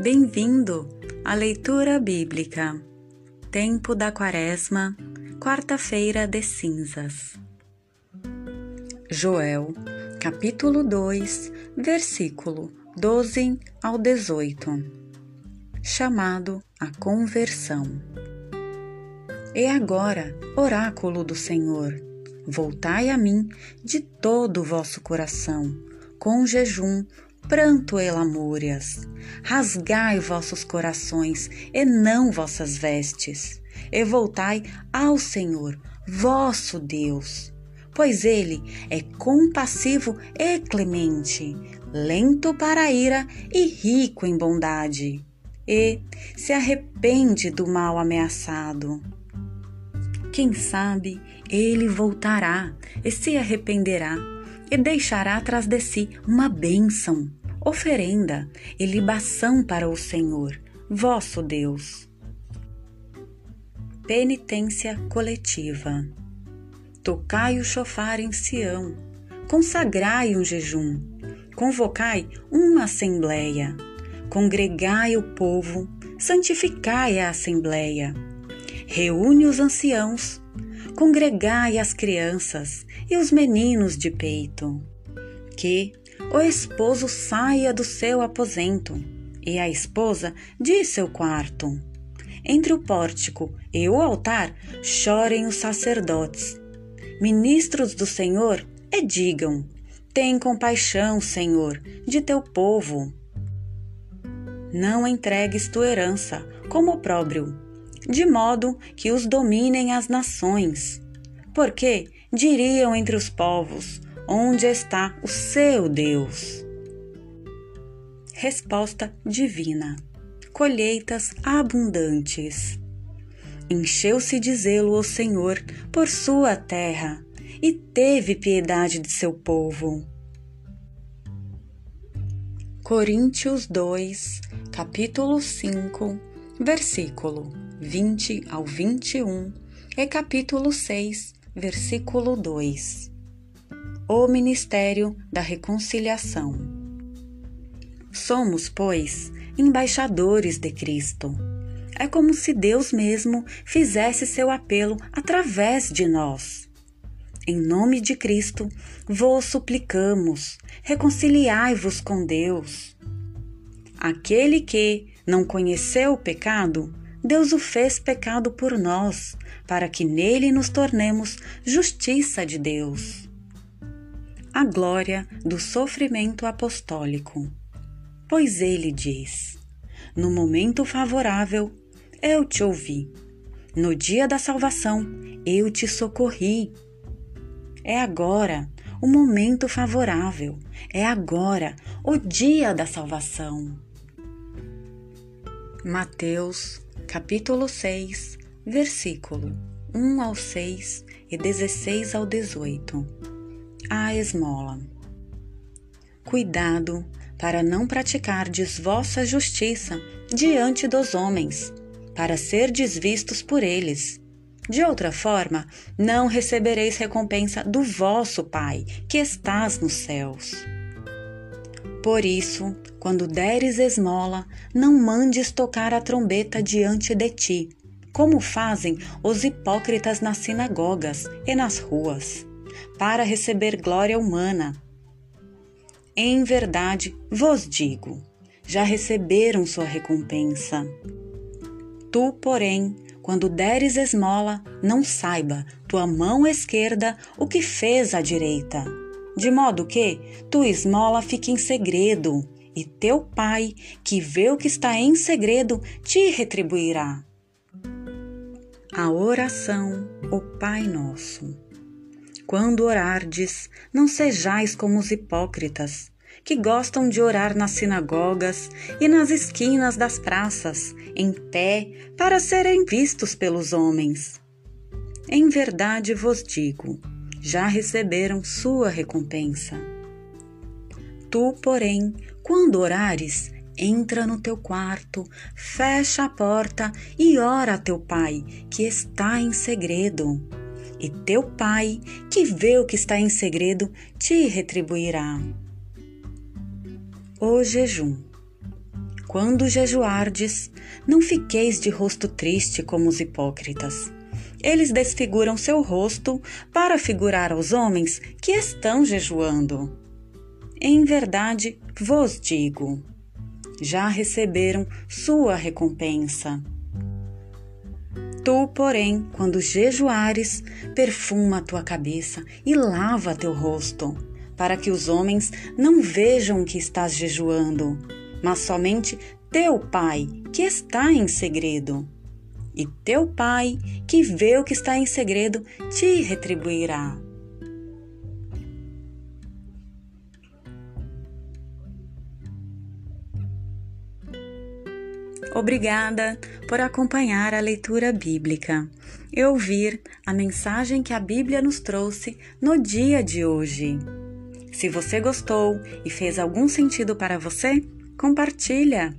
Bem-vindo à leitura bíblica. Tempo da Quaresma, quarta-feira de cinzas. Joel, capítulo 2, versículo 12 ao 18. Chamado à conversão. E agora, oráculo do Senhor, voltai a mim de todo o vosso coração, com jejum, pranto e lamúrias. Rasgai vossos corações e não vossas vestes, e voltai ao Senhor, vosso Deus. Pois ele é compassivo e clemente, lento para a ira e rico em bondade, e se arrepende do mal ameaçado. Quem sabe ele voltará e se arrependerá e deixará atrás de si uma bênção, oferenda e libação para o Senhor, vosso Deus. Penitência coletiva. Tocai o chofar em Sião, consagrai um jejum, convocai uma assembleia, congregai o povo, santificai a assembleia, reúne os anciãos, congregai as crianças e os meninos de peito. Que o esposo saia do seu aposento e a esposa de seu quarto. Entre o pórtico e o altar chorem os sacerdotes, ministros do Senhor, e digam: Tem compaixão, Senhor, de teu povo. Não entregues tua herança como opróbrio, de modo que os dominem as nações. Porque diriam entre os povos: Onde está o seu Deus? Resposta divina: Colheitas abundantes. Encheu-se de zelo o Senhor por sua terra e teve piedade de seu povo. Coríntios 2, capítulo 5, versículo 20 ao 21 e capítulo 6, versículo 2. O ministério da reconciliação. Somos, pois, embaixadores de Cristo. É como se Deus mesmo fizesse seu apelo através de nós. Em nome de Cristo, vos suplicamos, reconciliai-vos com Deus. Aquele que não conheceu o pecado, Deus o fez pecado por nós, para que nele nos tornemos justiça de Deus. A glória do sofrimento apostólico. Pois ele diz: No momento favorável, eu te ouvi. No dia da salvação, eu te socorri. É agora o momento favorável, é agora o dia da salvação. Mateus, capítulo 6, versículo 1 ao 6 e 16 ao 18. A esmola. Cuidado para não praticardes vossa justiça diante dos homens, para ser desvistos por eles. De outra forma, não recebereis recompensa do vosso Pai, que estás nos céus. Por isso, quando deres esmola, não mandes tocar a trombeta diante de ti, como fazem os hipócritas nas sinagogas e nas ruas, para receber glória humana. Em verdade vos digo, já receberam sua recompensa. Tu, porém, quando deres esmola, não saiba tua mão esquerda o que fez a direita, de modo que tua esmola fique em segredo, e teu pai, que vê o que está em segredo, te retribuirá. A oração, o Pai Nosso. Quando orardes, não sejais como os hipócritas, que gostam de orar nas sinagogas e nas esquinas das praças, em pé, para serem vistos pelos homens. Em verdade vos digo, já receberam sua recompensa. Tu, porém, quando orares, Entra no teu quarto, fecha a porta e ora a teu pai, que está em segredo. E teu pai, que vê o que está em segredo, te retribuirá. O jejum. quando jejuardes, não fiqueis de rosto triste como os hipócritas. Eles desfiguram seu rosto para figurar aos homens que estão jejuando. Em verdade vos digo: já receberam sua recompensa. Tu, porém, quando jejuares, perfuma a tua cabeça e lava teu rosto, para que os homens não vejam que estás jejuando, mas somente teu Pai, que está em segredo. E teu Pai, que vê o que está em segredo, te retribuirá. Obrigada por acompanhar a leitura bíblica e ouvir a mensagem que a Bíblia nos trouxe no dia de hoje. Se você gostou e fez algum sentido para você, compartilha.